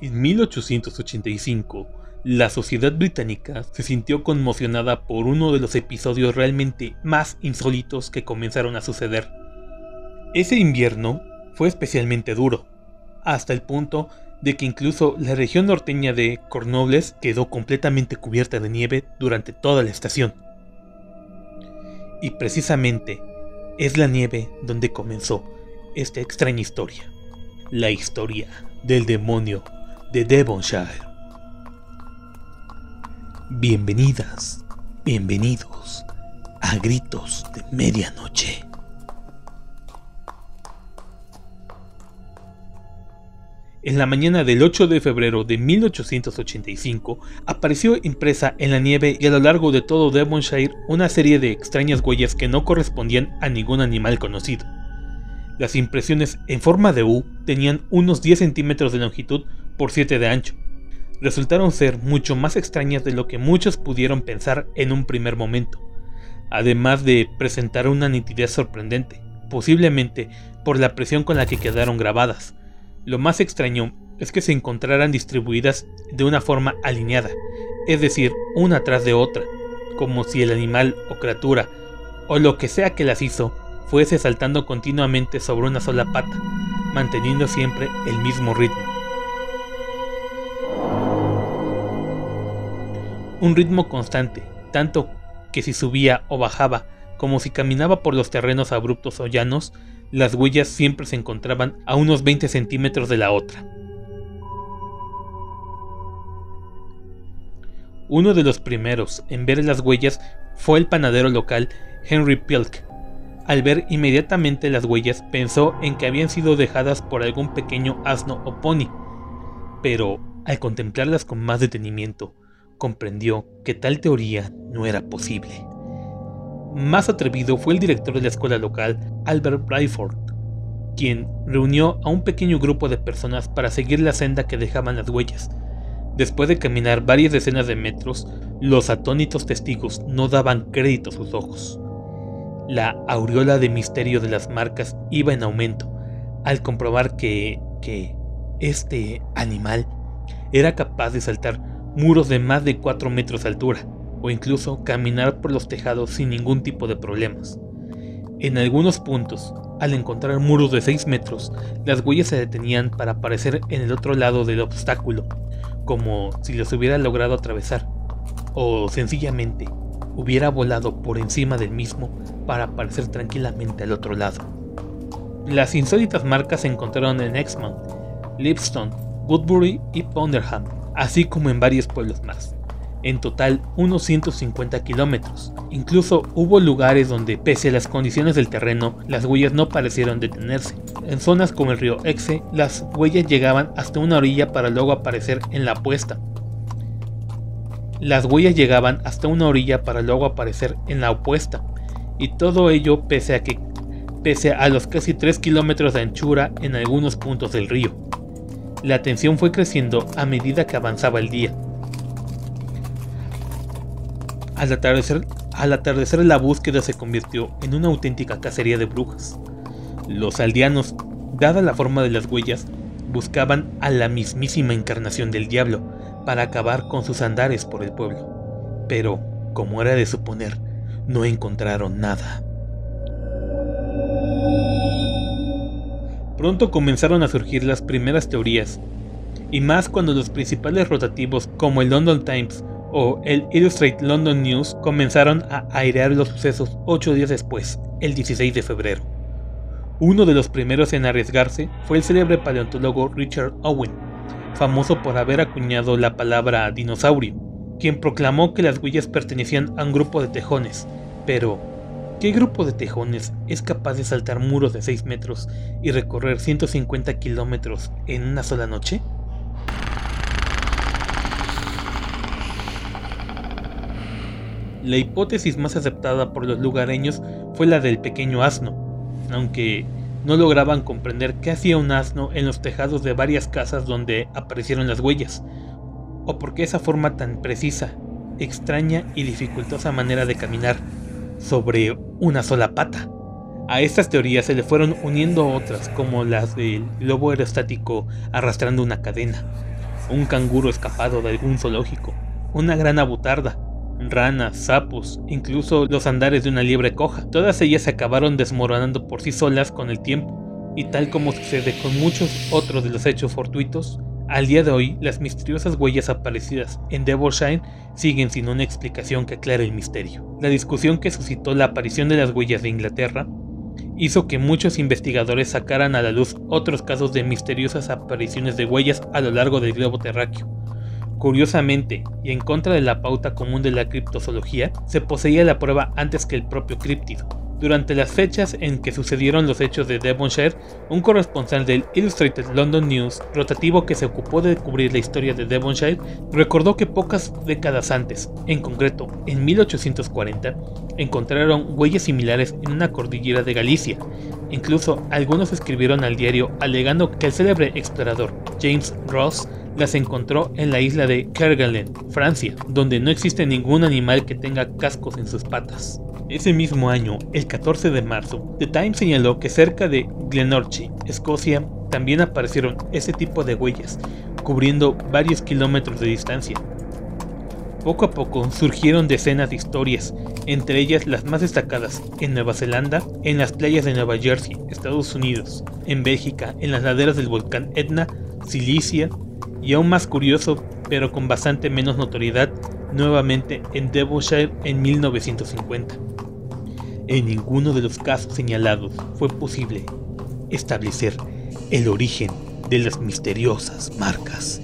En 1885, la sociedad británica se sintió conmocionada por uno de los episodios realmente más insólitos que comenzaron a suceder. Ese invierno fue especialmente duro, hasta el punto de que incluso la región norteña de Cornwallis quedó completamente cubierta de nieve durante toda la estación. Y precisamente es la nieve donde comenzó esta extraña historia, la historia del demonio de Devonshire. Bienvenidas, bienvenidos a Gritos de Medianoche. En la mañana del 8 de febrero de 1885 apareció impresa en la nieve y a lo largo de todo Devonshire una serie de extrañas huellas que no correspondían a ningún animal conocido. Las impresiones en forma de U tenían unos 10 centímetros de longitud por 7 de ancho. Resultaron ser mucho más extrañas de lo que muchos pudieron pensar en un primer momento, además de presentar una nitidez sorprendente, posiblemente por la presión con la que quedaron grabadas. Lo más extraño es que se encontraran distribuidas de una forma alineada, es decir, una tras de otra, como si el animal o criatura, o lo que sea que las hizo, fuese saltando continuamente sobre una sola pata, manteniendo siempre el mismo ritmo. Un ritmo constante, tanto que si subía o bajaba, como si caminaba por los terrenos abruptos o llanos, las huellas siempre se encontraban a unos 20 centímetros de la otra. Uno de los primeros en ver las huellas fue el panadero local Henry Pilk, al ver inmediatamente las huellas pensó en que habían sido dejadas por algún pequeño asno o pony, pero al contemplarlas con más detenimiento, comprendió que tal teoría no era posible. Más atrevido fue el director de la escuela local, Albert Bryford, quien reunió a un pequeño grupo de personas para seguir la senda que dejaban las huellas. Después de caminar varias decenas de metros, los atónitos testigos no daban crédito a sus ojos. La aureola de misterio de las marcas iba en aumento al comprobar que, que este animal era capaz de saltar muros de más de 4 metros de altura o incluso caminar por los tejados sin ningún tipo de problemas. En algunos puntos, al encontrar muros de 6 metros, las huellas se detenían para aparecer en el otro lado del obstáculo, como si los hubiera logrado atravesar, o sencillamente hubiera volado por encima del mismo para aparecer tranquilamente al otro lado. Las insólitas marcas se encontraron en Exmouth, Lipstone, Woodbury y Ponderham, así como en varios pueblos más. En total, unos 150 kilómetros. Incluso hubo lugares donde, pese a las condiciones del terreno, las huellas no parecieron detenerse. En zonas como el río Exe, las huellas llegaban hasta una orilla para luego aparecer en la puesta, las huellas llegaban hasta una orilla para luego aparecer en la opuesta, y todo ello pese a que pese a los casi 3 kilómetros de anchura en algunos puntos del río. La tensión fue creciendo a medida que avanzaba el día. Al atardecer, al atardecer la búsqueda se convirtió en una auténtica cacería de brujas. Los aldeanos, dada la forma de las huellas, buscaban a la mismísima encarnación del diablo, para acabar con sus andares por el pueblo. Pero, como era de suponer, no encontraron nada. Pronto comenzaron a surgir las primeras teorías, y más cuando los principales rotativos como el London Times o el Illustrated London News comenzaron a airear los sucesos ocho días después, el 16 de febrero. Uno de los primeros en arriesgarse fue el célebre paleontólogo Richard Owen, famoso por haber acuñado la palabra dinosaurio, quien proclamó que las huellas pertenecían a un grupo de tejones. Pero, ¿qué grupo de tejones es capaz de saltar muros de 6 metros y recorrer 150 kilómetros en una sola noche? La hipótesis más aceptada por los lugareños fue la del pequeño asno, aunque no lograban comprender qué hacía un asno en los tejados de varias casas donde aparecieron las huellas, o por qué esa forma tan precisa, extraña y dificultosa manera de caminar sobre una sola pata. A estas teorías se le fueron uniendo otras, como las del globo aerostático arrastrando una cadena, un canguro escapado de algún zoológico, una gran abutarda, ranas, sapos, incluso los andares de una liebre coja. Todas ellas se acabaron desmoronando por sí solas con el tiempo, y tal como sucede con muchos otros de los hechos fortuitos, al día de hoy las misteriosas huellas aparecidas en Devonshire siguen sin una explicación que aclare el misterio. La discusión que suscitó la aparición de las huellas de Inglaterra hizo que muchos investigadores sacaran a la luz otros casos de misteriosas apariciones de huellas a lo largo del globo terráqueo, Curiosamente, y en contra de la pauta común de la criptozoología, se poseía la prueba antes que el propio críptido. Durante las fechas en que sucedieron los hechos de Devonshire, un corresponsal del Illustrated London News, rotativo que se ocupó de cubrir la historia de Devonshire, recordó que pocas décadas antes, en concreto en 1840, encontraron huellas similares en una cordillera de Galicia. Incluso algunos escribieron al diario alegando que el célebre explorador James Ross las encontró en la isla de Kerguelen, Francia, donde no existe ningún animal que tenga cascos en sus patas. Ese mismo año, el 14 de marzo, The Times señaló que cerca de Glenorchy, Escocia, también aparecieron ese tipo de huellas, cubriendo varios kilómetros de distancia. Poco a poco surgieron decenas de historias, entre ellas las más destacadas en Nueva Zelanda, en las playas de Nueva Jersey, Estados Unidos, en Bélgica, en las laderas del volcán Etna, Silicia, y aún más curioso, pero con bastante menos notoriedad, nuevamente en Devonshire en 1950. En ninguno de los casos señalados fue posible establecer el origen de las misteriosas marcas.